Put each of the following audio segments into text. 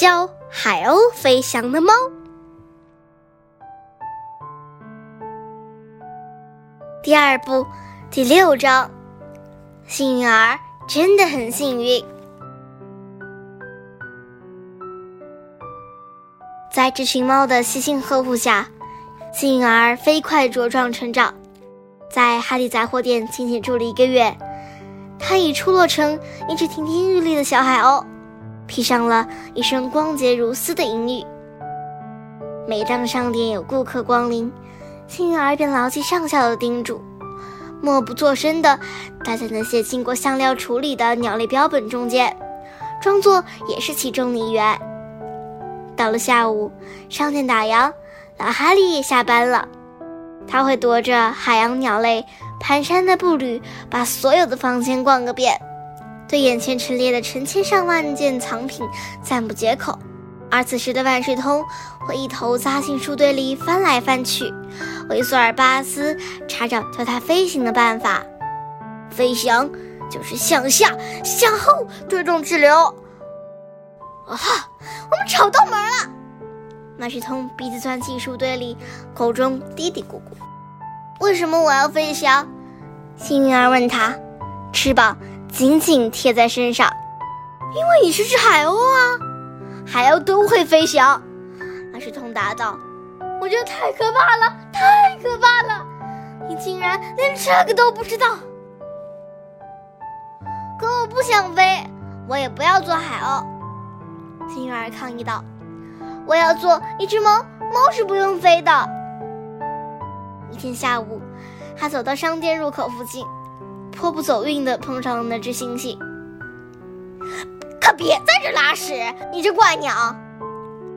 教海鸥飞翔的猫。第二部第六章，幸运儿真的很幸运。在这群猫的悉心呵护下，幸运儿飞快茁壮成长。在哈利杂货店仅仅住了一个月，他已出落成一只亭亭玉立的小海鸥，披上了一身光洁如丝的银玉。每当商店有顾客光临，幸运儿便牢记上校的叮嘱，默不作声地待在那些经过香料处理的鸟类标本中间，装作也是其中的一员。到了下午，商店打烊，老哈利也下班了。他会踱着海洋鸟类蹒跚的步履，把所有的房间逛个遍，对眼前陈列的成千上万件藏品赞不绝口。而此时的万事通会一头扎进书堆里翻来翻去，为索尔巴斯查找教它飞行的办法。飞翔就是向下、向后推动气流。啊哈，我们找到门了！万事通鼻子钻进书堆里，口中嘀嘀咕咕。为什么我要飞翔？幸运儿问他，翅膀紧紧贴在身上。因为你是只海鸥啊，海鸥都会飞翔。马士通答道：“我觉得太可怕了，太可怕了！你竟然连这个都不知道。可我不想飞，我也不要做海鸥。”幸运儿抗议道：“我要做一只猫，猫是不用飞的。”一天下午，他走到商店入口附近，颇不走运地碰上了那只猩猩。可别在这拉屎，你这怪鸟！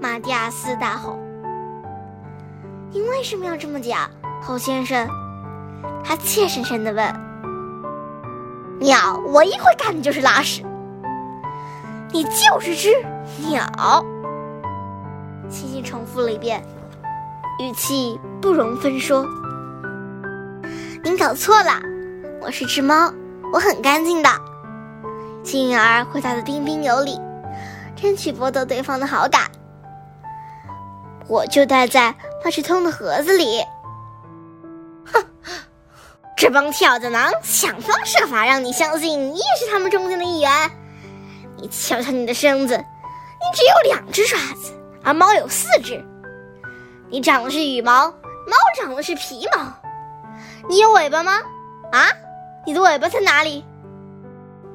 马蒂亚斯大吼。“你为什么要这么讲，猴先生？”他怯生生地问。“鸟，我一会干的就是拉屎。你就是只鸟。”猩猩重复了一遍，语气不容分说。您搞错了，我是只猫，我很干净的。幸运儿回答的彬彬有礼，争取博得对方的好感。我就待在万事通的盒子里。哼，这帮跳蚤囊想方设法让你相信你也是他们中间的一员。你瞧瞧你的身子，你只有两只爪子，而猫有四只。你长的是羽毛，猫长的是皮毛。你有尾巴吗？啊，你的尾巴在哪里？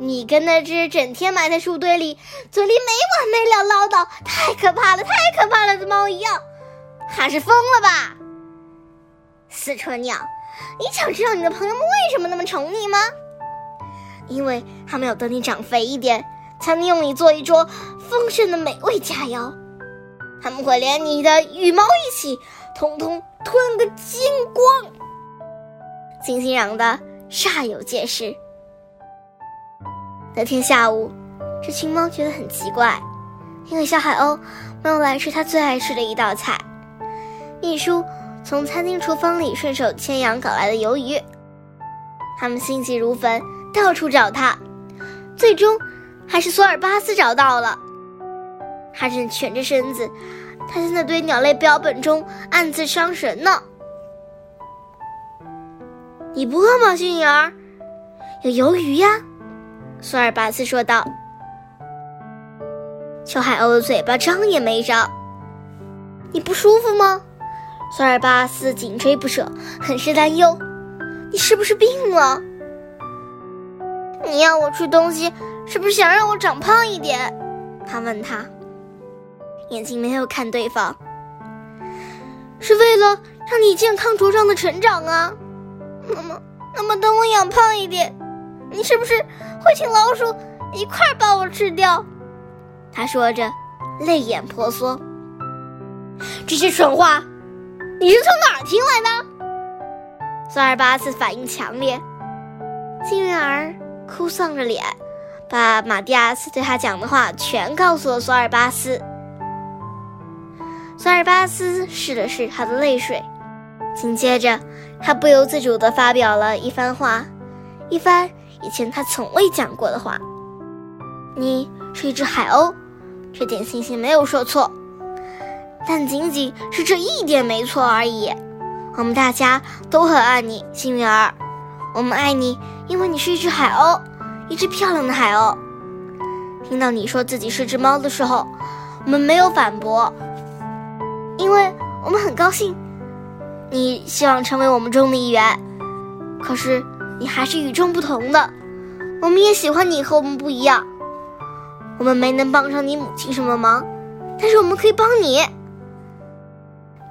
你跟那只整天埋在树堆里、嘴里没完没了唠叨、太可怕了、太可怕了的猫一样，还是疯了吧？四川鸟，你想知道你的朋友们为什么那么宠你吗？因为他们要等你长肥一点，才能用你做一桌丰盛的美味佳肴。他们会连你的羽毛一起，通通吞个精光。星星嚷的煞有介事。那天下午，这群猫觉得很奇怪，因为小海鸥没有来吃它最爱吃的一道菜——秘书从餐厅厨房里顺手牵羊搞来的鱿鱼。他们心急如焚，到处找它，最终还是索尔巴斯找到了。他正蜷着身子，他在那堆鸟类标本中暗自伤神呢。你不饿吗，幸运儿？有鱿鱼呀，索尔巴斯说道。小海鸥的嘴巴张也没张。你不舒服吗？索尔巴斯紧追不舍，很是担忧。你是不是病了？你要我吃东西，是不是想让我长胖一点？他问他，眼睛没有看对方。是为了让你健康茁壮的成长啊。那么，那么等我养胖一点，你是不是会请老鼠一块把我吃掉？他说着，泪眼婆娑。这些蠢话，你是从哪儿听来的？索尔巴斯反应强烈，幸运儿哭丧着脸，把马蒂亚斯对他讲的话全告诉了索尔巴斯。索尔巴斯拭了拭他的泪水。紧接着，他不由自主地发表了一番话，一番以前他从未讲过的话。你是一只海鸥，这点星星没有说错，但仅仅是这一点没错而已。我们大家都很爱你，幸运儿。我们爱你，因为你是一只海鸥，一只漂亮的海鸥。听到你说自己是只猫的时候，我们没有反驳，因为我们很高兴。你希望成为我们中的一员，可是你还是与众不同的。我们也喜欢你和我们不一样。我们没能帮上你母亲什么忙，但是我们可以帮你。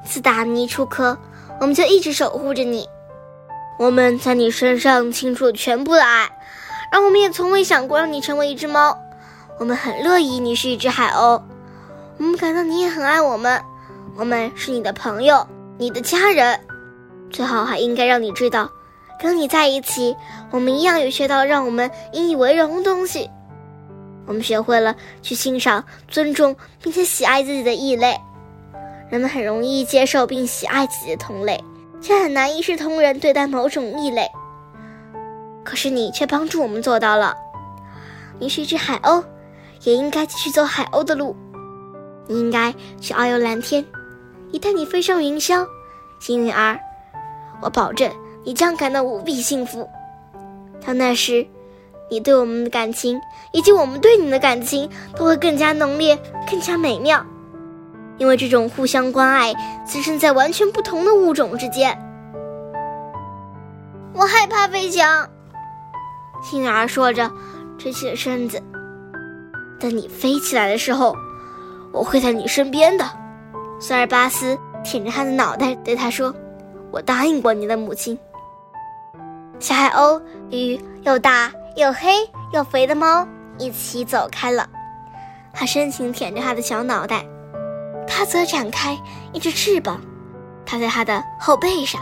自打你出壳。我们就一直守护着你，我们在你身上倾注了全部的爱，而我们也从未想过让你成为一只猫。我们很乐意你是一只海鸥，我们感到你也很爱我们，我们是你的朋友，你的家人。最后还应该让你知道，跟你在一起，我们一样有学到让我们引以为荣的东西。我们学会了去欣赏、尊重并且喜爱自己的异类。人们很容易接受并喜爱自己的同类，却很难一视同仁对待某种异类。可是你却帮助我们做到了。你是一只海鸥，也应该继续走海鸥的路。你应该去遨游蓝天，一旦你飞上云霄，幸运儿，我保证你将感到无比幸福。到那时，你对我们的感情以及我们对你的感情都会更加浓烈，更加美妙。因为这种互相关爱滋生在完全不同的物种之间。我害怕飞翔，幸运儿说着，直起了身子。等你飞起来的时候，我会在你身边的。索尔巴斯舔着他的脑袋，对他说：“我答应过你的母亲。”小海鸥与又大又黑又肥的猫一起走开了，他深情舔着他的小脑袋。他则展开一只翅膀，趴在他的后背上。